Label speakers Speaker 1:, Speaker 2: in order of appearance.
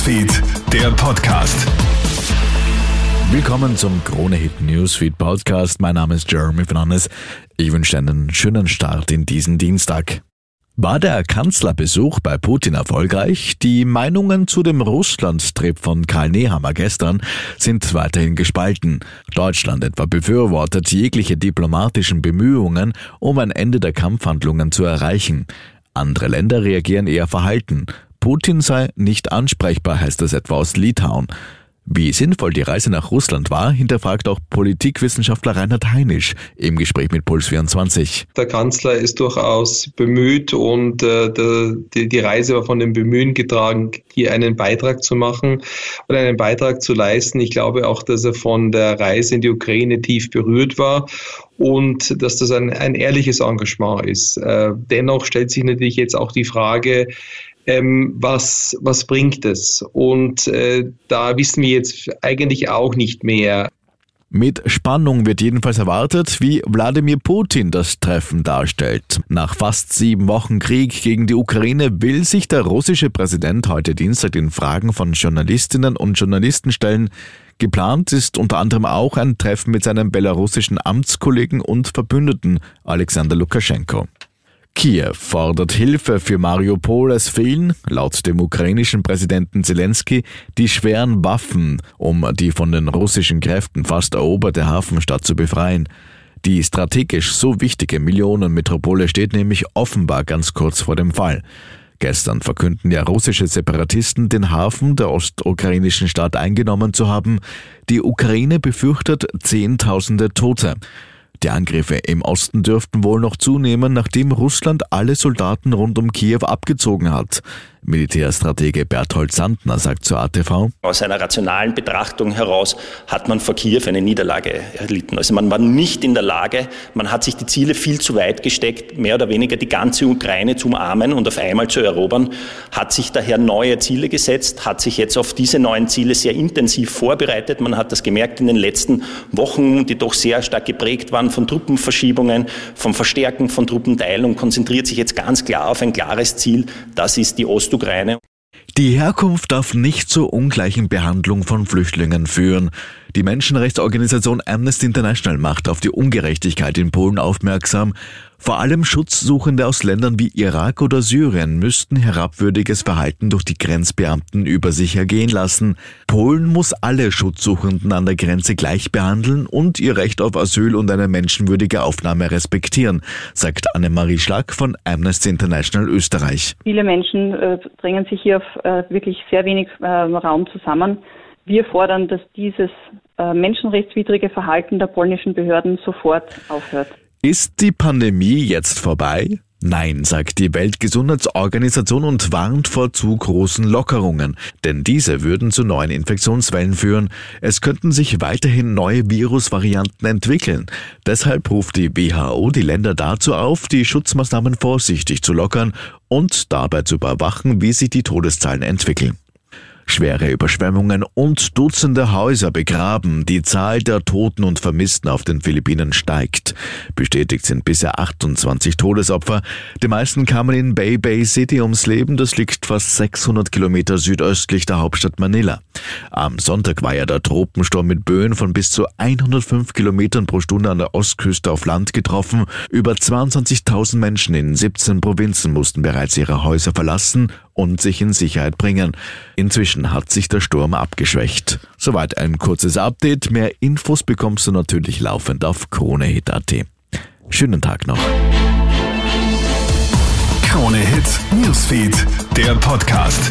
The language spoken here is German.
Speaker 1: Newsfeed, der Podcast.
Speaker 2: Willkommen zum Krone Hit Newsfeed Podcast. Mein Name ist Jeremy Fernandes. Ich wünsche einen schönen Start in diesen Dienstag. War der Kanzlerbesuch bei Putin erfolgreich? Die Meinungen zu dem Russland-Trip von Karl Nehammer gestern sind weiterhin gespalten. Deutschland etwa befürwortet jegliche diplomatischen Bemühungen, um ein Ende der Kampfhandlungen zu erreichen. Andere Länder reagieren eher verhalten. Putin sei nicht ansprechbar, heißt es etwa aus Litauen. Wie sinnvoll die Reise nach Russland war, hinterfragt auch Politikwissenschaftler Reinhard Heinisch im Gespräch mit Puls 24.
Speaker 3: Der Kanzler ist durchaus bemüht und äh, die, die Reise war von dem Bemühen getragen, hier einen Beitrag zu machen und einen Beitrag zu leisten. Ich glaube auch, dass er von der Reise in die Ukraine tief berührt war und dass das ein, ein ehrliches Engagement ist. Äh, dennoch stellt sich natürlich jetzt auch die Frage, ähm, was, was bringt es? Und äh, da wissen wir jetzt eigentlich auch nicht mehr.
Speaker 2: Mit Spannung wird jedenfalls erwartet, wie Wladimir Putin das Treffen darstellt. Nach fast sieben Wochen Krieg gegen die Ukraine will sich der russische Präsident heute Dienstag den Fragen von Journalistinnen und Journalisten stellen. Geplant ist unter anderem auch ein Treffen mit seinem belarussischen Amtskollegen und Verbündeten Alexander Lukaschenko. Kiew fordert Hilfe für Mariupol. Es fehlen, laut dem ukrainischen Präsidenten Zelensky, die schweren Waffen, um die von den russischen Kräften fast eroberte Hafenstadt zu befreien. Die strategisch so wichtige Millionenmetropole steht nämlich offenbar ganz kurz vor dem Fall. Gestern verkünden ja russische Separatisten, den Hafen der ostukrainischen Stadt eingenommen zu haben. Die Ukraine befürchtet Zehntausende Tote. Die Angriffe im Osten dürften wohl noch zunehmen, nachdem Russland alle Soldaten rund um Kiew abgezogen hat. Militärstratege Berthold Sandner sagt zur ATV.
Speaker 4: Aus einer rationalen Betrachtung heraus hat man vor Kiew eine Niederlage erlitten. Also man war nicht in der Lage, man hat sich die Ziele viel zu weit gesteckt, mehr oder weniger die ganze Ukraine zu umarmen und auf einmal zu erobern, hat sich daher neue Ziele gesetzt, hat sich jetzt auf diese neuen Ziele sehr intensiv vorbereitet. Man hat das gemerkt in den letzten Wochen, die doch sehr stark geprägt waren von Truppenverschiebungen, vom Verstärken von Truppenteilen und konzentriert sich jetzt ganz klar auf ein klares Ziel, das ist die Ost Ostukraine.
Speaker 2: Die Herkunft darf nicht zur ungleichen Behandlung von Flüchtlingen führen. Die Menschenrechtsorganisation Amnesty International macht auf die Ungerechtigkeit in Polen aufmerksam. Vor allem Schutzsuchende aus Ländern wie Irak oder Syrien müssten herabwürdiges Verhalten durch die Grenzbeamten über sich ergehen lassen. Polen muss alle Schutzsuchenden an der Grenze gleich behandeln und ihr Recht auf Asyl und eine menschenwürdige Aufnahme respektieren, sagt Annemarie Schlag von Amnesty International Österreich.
Speaker 5: Viele Menschen äh, drängen sich hier auf äh, wirklich sehr wenig äh, Raum zusammen. Wir fordern, dass dieses äh, menschenrechtswidrige Verhalten der polnischen Behörden sofort aufhört.
Speaker 2: Ist die Pandemie jetzt vorbei? Nein, sagt die Weltgesundheitsorganisation und warnt vor zu großen Lockerungen, denn diese würden zu neuen Infektionswellen führen. Es könnten sich weiterhin neue Virusvarianten entwickeln. Deshalb ruft die WHO die Länder dazu auf, die Schutzmaßnahmen vorsichtig zu lockern und dabei zu überwachen, wie sich die Todeszahlen entwickeln. Schwere Überschwemmungen und Dutzende Häuser begraben. Die Zahl der Toten und Vermissten auf den Philippinen steigt. Bestätigt sind bisher 28 Todesopfer. Die meisten kamen in Bay Bay City ums Leben. Das liegt fast 600 Kilometer südöstlich der Hauptstadt Manila. Am Sonntag war ja der Tropensturm mit Böen von bis zu 105 Kilometern pro Stunde an der Ostküste auf Land getroffen. Über 22.000 Menschen in 17 Provinzen mussten bereits ihre Häuser verlassen und sich in Sicherheit bringen. Inzwischen hat sich der Sturm abgeschwächt. Soweit ein kurzes Update. Mehr Infos bekommst du natürlich laufend auf KroneHit.at. Schönen Tag noch.
Speaker 1: Krone Hit Newsfeed, der Podcast.